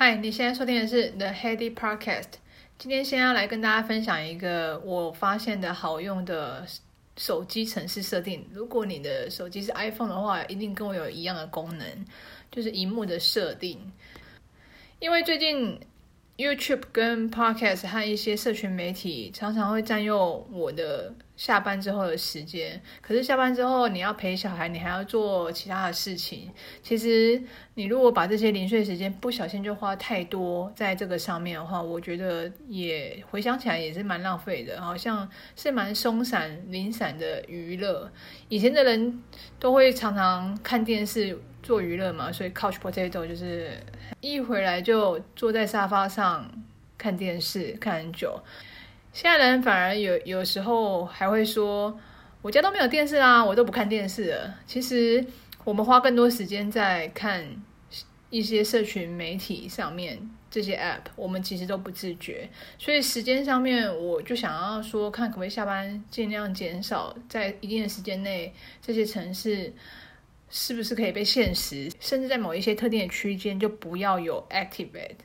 嗨，你现在收听的是 The Heady Podcast。今天先要来跟大家分享一个我发现的好用的手机程式设定。如果你的手机是 iPhone 的话，一定跟我有一样的功能，就是荧幕的设定。因为最近 YouTube 跟 Podcast 和一些社群媒体常常会占用我的。下班之后的时间，可是下班之后你要陪小孩，你还要做其他的事情。其实你如果把这些零碎时间不小心就花太多在这个上面的话，我觉得也回想起来也是蛮浪费的，好像是蛮松散零散的娱乐。以前的人都会常常看电视做娱乐嘛，所以 couch potato 就是一回来就坐在沙发上看电视看很久。现在人反而有有时候还会说，我家都没有电视啊，我都不看电视了。其实我们花更多时间在看一些社群媒体上面这些 app，我们其实都不自觉。所以时间上面，我就想要说，看可不可以下班尽量减少在一定的时间内这些城市是不是可以被限时，甚至在某一些特定的区间就不要有 activate。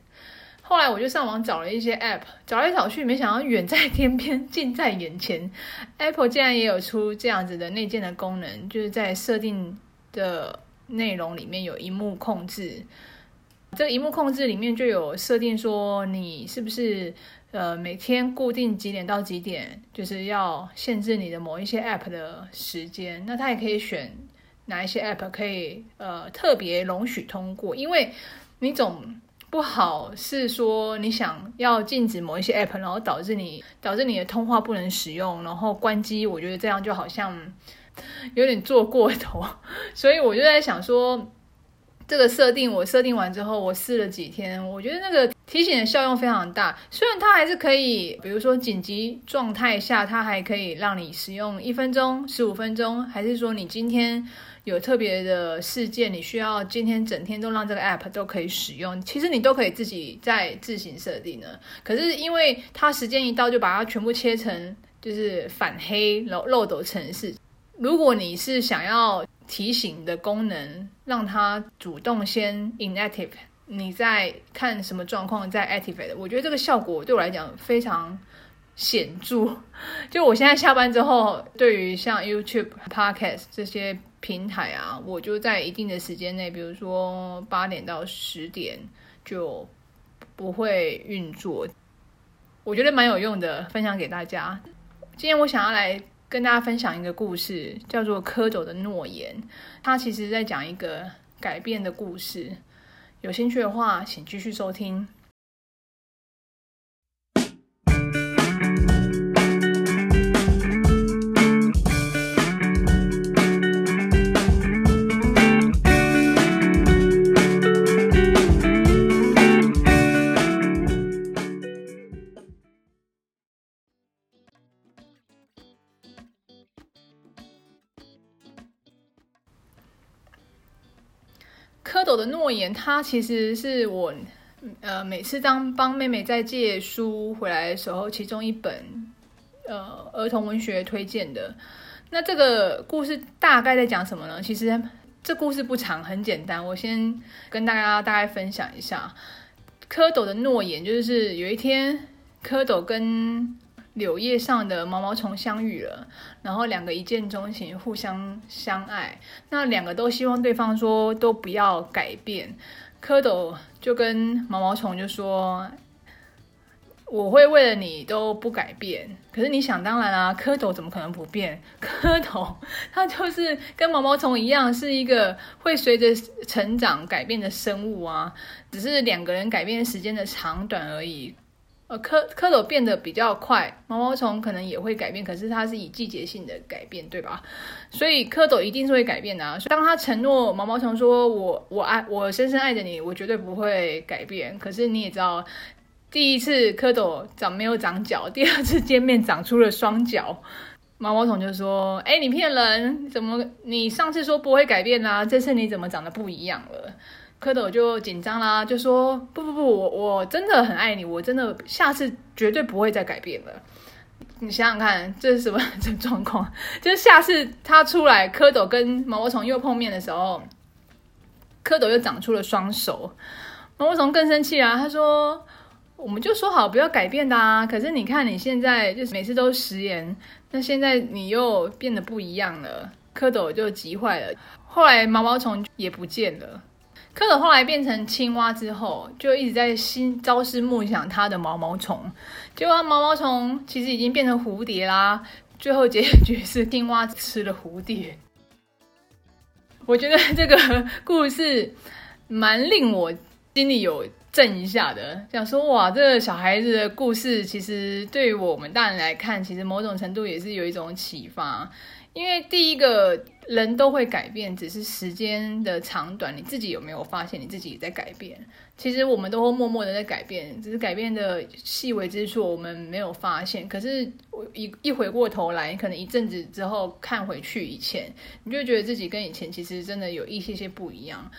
后来我就上网找了一些 App，找来找去，没想到远在天边，近在眼前。Apple 竟然也有出这样子的内建的功能，就是在设定的内容里面有萤幕控制。这个萤幕控制里面就有设定说，你是不是呃每天固定几点到几点，就是要限制你的某一些 App 的时间。那它也可以选哪一些 App 可以呃特别容许通过，因为你总。不好是说你想要禁止某一些 app，然后导致你导致你的通话不能使用，然后关机。我觉得这样就好像有点做过头，所以我就在想说，这个设定我设定完之后，我试了几天，我觉得那个提醒的效用非常大。虽然它还是可以，比如说紧急状态下，它还可以让你使用一分钟、十五分钟，还是说你今天。有特别的事件，你需要今天整天都让这个 app 都可以使用，其实你都可以自己再自行设定的。可是因为它时间一到就把它全部切成就是反黑漏漏斗程式。如果你是想要提醒的功能，让它主动先 inactive，你在看什么状况再 activate，我觉得这个效果对我来讲非常显著。就我现在下班之后，对于像 YouTube、Podcast 这些。平台啊，我就在一定的时间内，比如说八点到十点就不会运作。我觉得蛮有用的，分享给大家。今天我想要来跟大家分享一个故事，叫做《蝌蚪的诺言》。它其实在讲一个改变的故事。有兴趣的话，请继续收听。蝌蚪的诺言，它其实是我，呃，每次当帮妹妹在借书回来的时候，其中一本，呃，儿童文学推荐的。那这个故事大概在讲什么呢？其实这故事不长，很简单。我先跟大家大概分享一下，蝌蚪的诺言，就是有一天，蝌蚪跟柳叶上的毛毛虫相遇了，然后两个一见钟情，互相相爱。那两个都希望对方说都不要改变。蝌蚪就跟毛毛虫就说：“我会为了你都不改变。”可是你想当然啊，蝌蚪怎么可能不变？蝌蚪它就是跟毛毛虫一样，是一个会随着成长改变的生物啊，只是两个人改变时间的长短而已。蝌蝌蚪变得比较快，毛毛虫可能也会改变，可是它是以季节性的改变，对吧？所以蝌蚪一定是会改变的啊。当他承诺毛毛虫说：“我我爱我深深爱着你，我绝对不会改变。”可是你也知道，第一次蝌蚪长没有长脚，第二次见面长出了双脚，毛毛虫就说：“哎，你骗人！怎么你上次说不会改变啊？这次你怎么长得不一样了？”蝌蚪就紧张啦，就说：“不不不，我我真的很爱你，我真的下次绝对不会再改变了。”你想想看，这是什么这状况？就是下次他出来，蝌蚪跟毛毛虫又碰面的时候，蝌蚪又长出了双手，毛毛虫更生气啊，他说：“我们就说好不要改变的啊，可是你看你现在就是每次都食言，那现在你又变得不一样了。”蝌蚪就急坏了，后来毛毛虫也不见了。蝌蚪后来变成青蛙之后，就一直在心朝思暮想它的毛毛虫。结果毛毛虫其实已经变成蝴蝶啦。最后结局是青蛙吃了蝴蝶。我觉得这个故事蛮令我心里有震一下的，想说哇，这个小孩子的故事其实对于我们大人来看，其实某种程度也是有一种启发。因为第一个人都会改变，只是时间的长短。你自己有没有发现你自己也在改变？其实我们都会默默的在改变，只是改变的细微之处我们没有发现。可是一一回过头来，可能一阵子之后看回去以前，你就觉得自己跟以前其实真的有一些些不一样。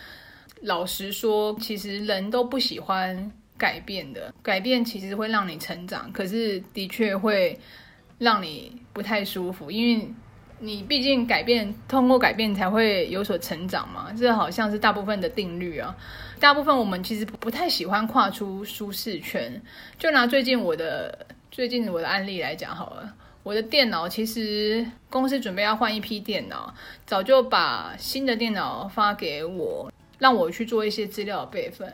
老实说，其实人都不喜欢改变的，改变其实会让你成长，可是的确会让你不太舒服，因为。你毕竟改变，通过改变才会有所成长嘛，这好像是大部分的定律啊。大部分我们其实不太喜欢跨出舒适圈。就拿最近我的最近我的案例来讲好了，我的电脑其实公司准备要换一批电脑，早就把新的电脑发给我，让我去做一些资料备份。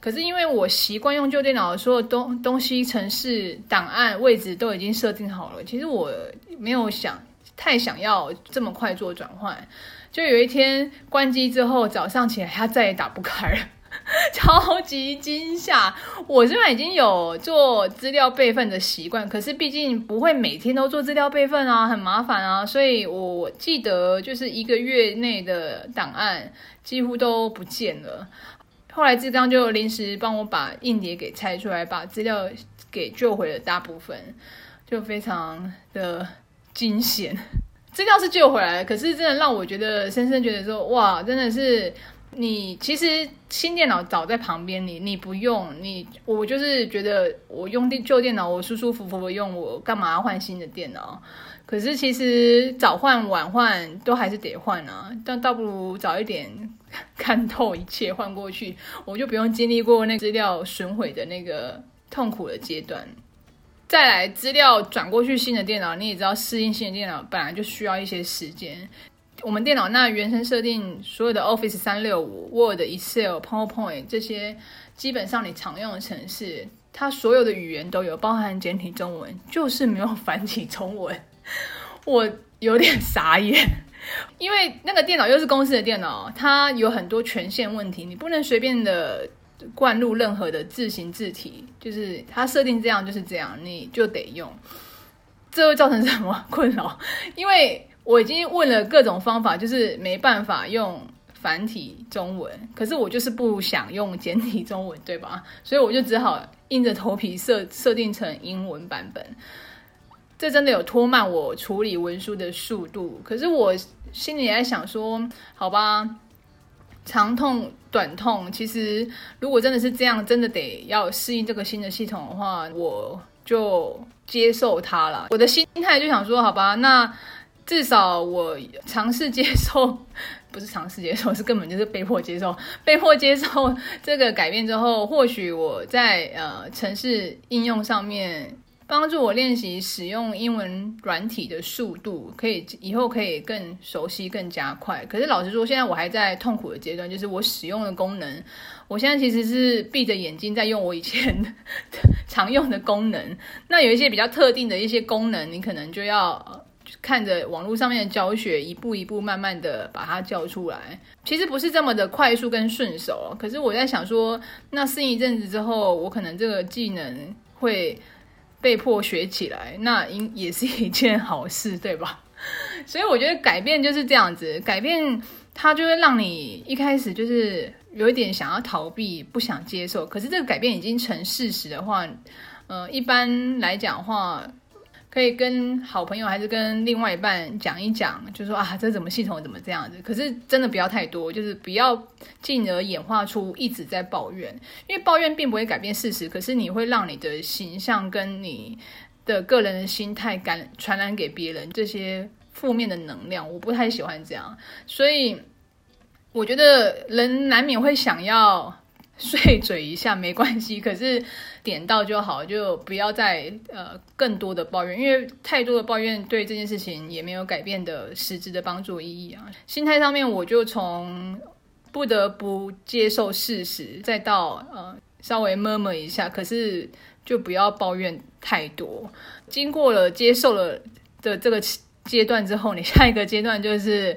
可是因为我习惯用旧电脑，所有东东西、程式、档案、位置都已经设定好了，其实我没有想。太想要这么快做转换，就有一天关机之后，早上起来它再也打不开了，超级惊吓。我虽然已经有做资料备份的习惯，可是毕竟不会每天都做资料备份啊，很麻烦啊。所以我记得就是一个月内的档案几乎都不见了。后来志刚就临时帮我把硬碟给拆出来，把资料给救回了大部分，就非常的。惊险，资料是救回来了，可是真的让我觉得深深觉得说，哇，真的是你其实新电脑早在旁边，你你不用你，我就是觉得我用电旧电脑，我舒舒服服的用，我干嘛要换新的电脑？可是其实早换晚换都还是得换啊，但倒不如早一点 看透一切换过去，我就不用经历过那资料损毁的那个痛苦的阶段。再来资料转过去新的电脑，你也知道适应新的电脑本来就需要一些时间。我们电脑那原生设定所有的 Office 三六五、Word、Excel、PowerPoint 这些基本上你常用的程式，它所有的语言都有，包含简体中文，就是没有繁体中文。我有点傻眼，因为那个电脑又是公司的电脑，它有很多权限问题，你不能随便的。灌入任何的字形字体，就是它设定这样就是这样，你就得用。这会造成什么困扰？因为我已经问了各种方法，就是没办法用繁体中文，可是我就是不想用简体中文，对吧？所以我就只好硬着头皮设设定成英文版本。这真的有拖慢我处理文书的速度，可是我心里也在想说，好吧。长痛短痛，其实如果真的是这样，真的得要适应这个新的系统的话，我就接受它了。我的心态就想说，好吧，那至少我尝试接受，不是尝试接受，是根本就是被迫接受。被迫接受这个改变之后，或许我在呃城市应用上面。帮助我练习使用英文软体的速度，可以以后可以更熟悉、更加快。可是老实说，现在我还在痛苦的阶段，就是我使用的功能，我现在其实是闭着眼睛在用我以前常用的功能。那有一些比较特定的一些功能，你可能就要看着网络上面的教学，一步一步慢慢的把它叫出来。其实不是这么的快速跟顺手。可是我在想说，那适应一阵子之后，我可能这个技能会。被迫学起来，那应也是一件好事，对吧？所以我觉得改变就是这样子，改变它就会让你一开始就是有一点想要逃避，不想接受。可是这个改变已经成事实的话，呃，一般来讲的话。可以跟好朋友还是跟另外一半讲一讲，就说啊，这怎么系统怎么这样子？可是真的不要太多，就是不要进而演化出一直在抱怨，因为抱怨并不会改变事实，可是你会让你的形象跟你的个人的心态感传染给别人这些负面的能量，我不太喜欢这样，所以我觉得人难免会想要 碎嘴一下没关系，可是点到就好，就不要再呃更多的抱怨，因为太多的抱怨对这件事情也没有改变的实质的帮助意义啊。心态上面，我就从不得不接受事实，再到呃稍微 murmur 一下，可是就不要抱怨太多。经过了接受了的这个阶段之后，你下一个阶段就是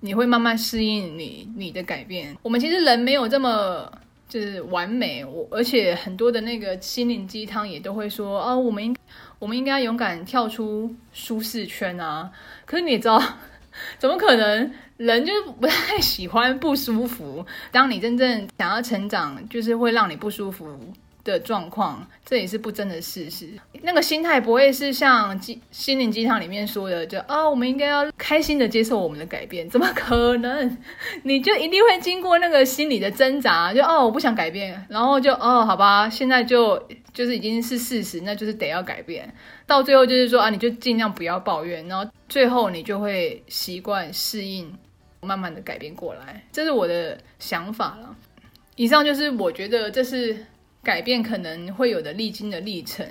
你会慢慢适应你你的改变。我们其实人没有这么。就是完美，我而且很多的那个心灵鸡汤也都会说哦，我们应我们应该勇敢跳出舒适圈啊。可是你知道，怎么可能？人就不太喜欢不舒服。当你真正想要成长，就是会让你不舒服。的状况，这也是不争的事实。那个心态不会是像鸡心灵鸡汤里面说的，就啊，我们应该要开心的接受我们的改变。怎么可能？你就一定会经过那个心理的挣扎，就哦，我不想改变，然后就哦，好吧，现在就就是已经是事实，那就是得要改变。到最后就是说啊，你就尽量不要抱怨，然后最后你就会习惯适应，慢慢的改变过来。这是我的想法了。以上就是我觉得这是。改变可能会有的历经的历程，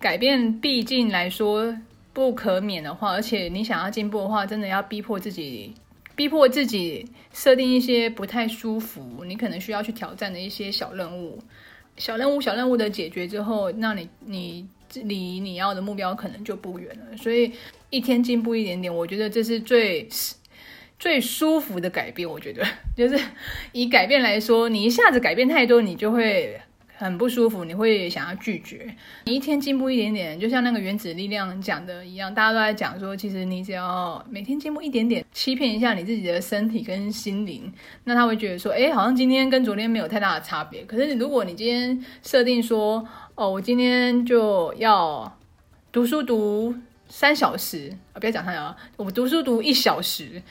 改变毕竟来说不可免的话，而且你想要进步的话，真的要逼迫自己，逼迫自己设定一些不太舒服，你可能需要去挑战的一些小任务，小任务小任务的解决之后，那你你离你要的目标可能就不远了。所以一天进步一点点，我觉得这是最最舒服的改变。我觉得就是以改变来说，你一下子改变太多，你就会。很不舒服，你会想要拒绝。你一天进步一点点，就像那个原子力量讲的一样，大家都在讲说，其实你只要每天进步一点点，欺骗一下你自己的身体跟心灵，那他会觉得说，哎，好像今天跟昨天没有太大的差别。可是如果你今天设定说，哦，我今天就要读书读三小时，啊，不要讲三小时，我读书读一小时。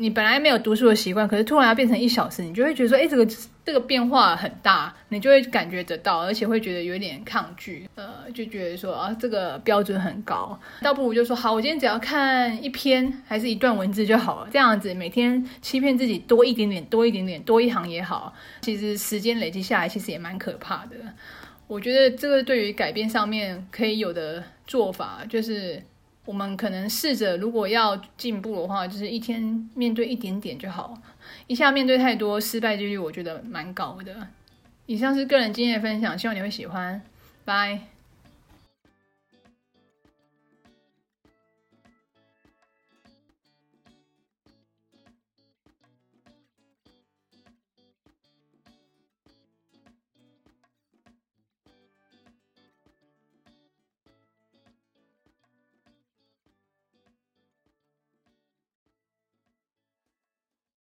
你本来没有读书的习惯，可是突然要变成一小时，你就会觉得说，哎，这个这个变化很大，你就会感觉得到，而且会觉得有点抗拒，呃，就觉得说啊，这个标准很高，倒不如就说好，我今天只要看一篇还是一段文字就好了，这样子每天欺骗自己多一点点，多一点点，多一行也好，其实时间累积下来，其实也蛮可怕的。我觉得这个对于改变上面可以有的做法，就是。我们可能试着，如果要进步的话，就是一天面对一点点就好，一下面对太多，失败几率我觉得蛮高的。以上是个人经验分享，希望你会喜欢，拜。